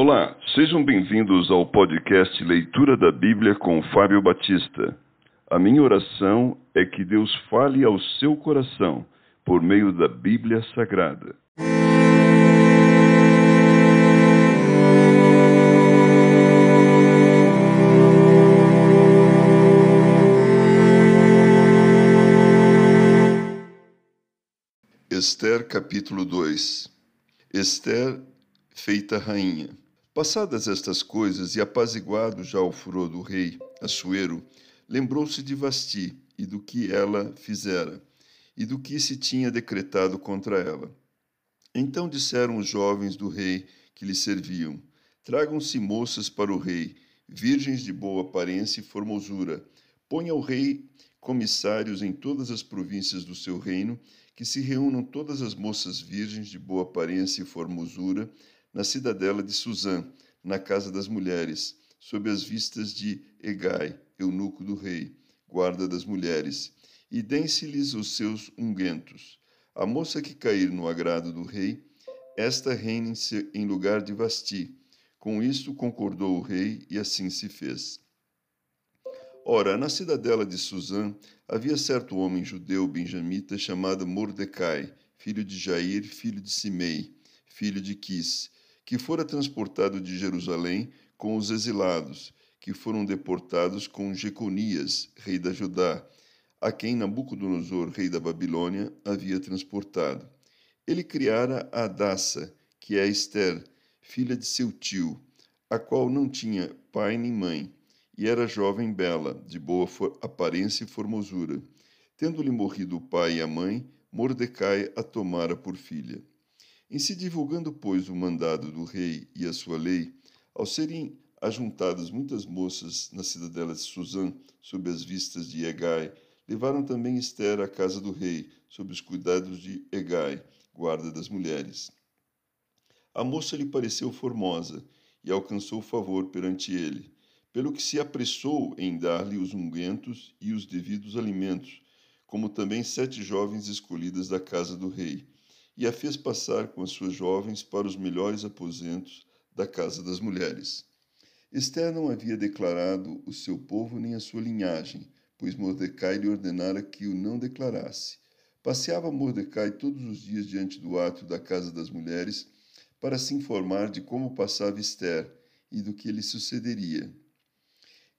Olá, sejam bem-vindos ao podcast Leitura da Bíblia com Fábio Batista. A minha oração é que Deus fale ao seu coração por meio da Bíblia Sagrada. Esther capítulo 2 Esther feita rainha. Passadas estas coisas e apaziguado já o furor do rei, Assuero, lembrou-se de Vasti e do que ela fizera, e do que se tinha decretado contra ela. Então disseram os jovens do rei que lhe serviam: Tragam-se moças para o rei, virgens de boa aparência e formosura. Ponha o rei comissários em todas as províncias do seu reino, que se reúnam todas as moças virgens de boa aparência e formosura na cidadela de Suzã, na casa das mulheres, sob as vistas de Egai, eunuco do rei, guarda das mulheres, e dêem-se-lhes os seus unguentos. A moça que cair no agrado do rei, esta reine em lugar de Vasti. Com isto concordou o rei, e assim se fez. Ora, na cidadela de Suzã havia certo homem judeu benjamita chamado Mordecai, filho de Jair, filho de Simei, filho de Quis, que fora transportado de Jerusalém com os exilados, que foram deportados com Jeconias, rei da Judá, a quem Nabucodonosor, rei da Babilônia, havia transportado. Ele criara a Adassa, que é Esther, filha de seu tio, a qual não tinha pai nem mãe e era jovem bela, de boa aparência e formosura. Tendo-lhe morrido o pai e a mãe, Mordecai a tomara por filha. Em se divulgando, pois, o mandado do rei e a sua lei, ao serem ajuntadas muitas moças na cidadela de Suzã, sob as vistas de Egai, levaram também Esther à casa do rei, sob os cuidados de Egai, guarda das mulheres. A moça lhe pareceu formosa e alcançou favor perante ele pelo que se apressou em dar-lhe os ungüentos e os devidos alimentos, como também sete jovens escolhidas da casa do rei, e a fez passar com as suas jovens para os melhores aposentos da casa das mulheres. Esther não havia declarado o seu povo nem a sua linhagem, pois Mordecai lhe ordenara que o não declarasse. Passeava Mordecai todos os dias diante do átrio da casa das mulheres para se informar de como passava Esther e do que lhe sucederia.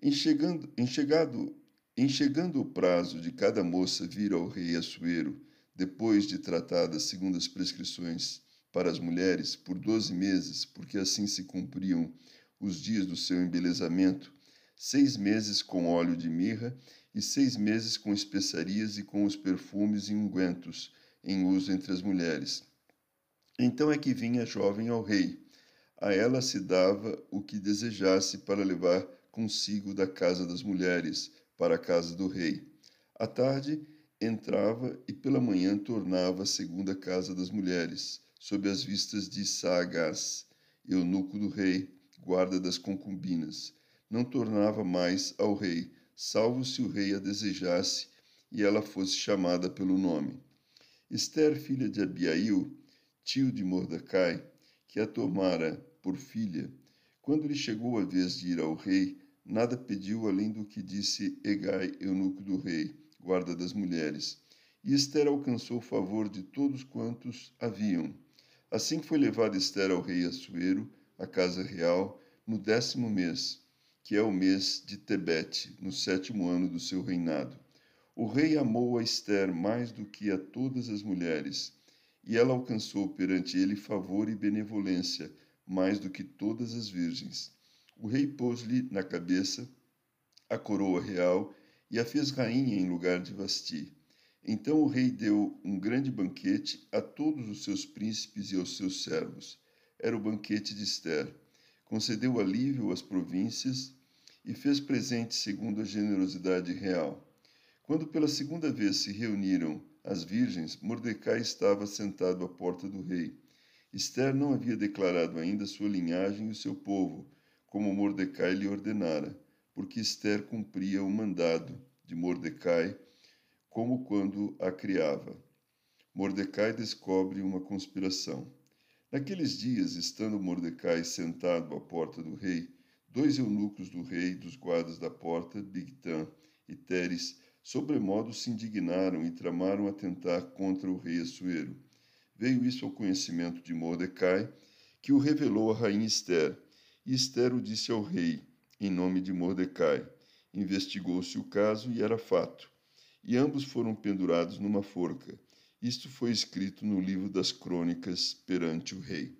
Enxergando, enxergado, enxergando o prazo de cada moça vir ao rei Assuero, depois de tratada segundo as prescrições para as mulheres, por doze meses, porque assim se cumpriam os dias do seu embelezamento, seis meses com óleo de mirra e seis meses com especiarias e com os perfumes e ungüentos em uso entre as mulheres. Então é que vinha a jovem ao rei. A ela se dava o que desejasse para levar consigo da casa das mulheres para a casa do rei. À tarde entrava e pela manhã tornava segundo a casa das mulheres, sob as vistas de Saagás, eunuco do rei, guarda das concubinas. Não tornava mais ao rei, salvo se o rei a desejasse e ela fosse chamada pelo nome. Esther, filha de Abiail, tio de Mordecai, que a tomara por filha, quando lhe chegou a vez de ir ao rei, nada pediu além do que disse Egai, eunuco do rei, guarda das mulheres. E Esther alcançou o favor de todos quantos haviam. Assim foi levada Esther ao rei Assuero, à casa real, no décimo mês, que é o mês de Tebete, no sétimo ano do seu reinado. O rei amou a Esther mais do que a todas as mulheres, e ela alcançou perante ele favor e benevolência, mais do que todas as virgens. O rei pôs-lhe na cabeça a coroa real e a fez rainha em lugar de Vasti. Então o rei deu um grande banquete a todos os seus príncipes e aos seus servos. Era o banquete de Esther. Concedeu alívio às províncias e fez presente segundo a generosidade real. Quando pela segunda vez se reuniram as virgens, Mordecai estava sentado à porta do rei. Esther não havia declarado ainda sua linhagem e o seu povo, como Mordecai lhe ordenara, porque Esther cumpria o mandado de Mordecai, como quando a criava. Mordecai descobre uma conspiração. Naqueles dias, estando Mordecai sentado à porta do rei, dois eunucos do rei, dos guardas da porta, Bigtan e Teres, sobremodo se indignaram e tramaram atentar contra o rei Assuero. Veio isso ao conhecimento de Mordecai, que o revelou a rainha Esther, e Esther o disse ao rei, em nome de Mordecai. Investigou-se o caso e era fato, e ambos foram pendurados numa forca. Isto foi escrito no livro das crônicas perante o rei.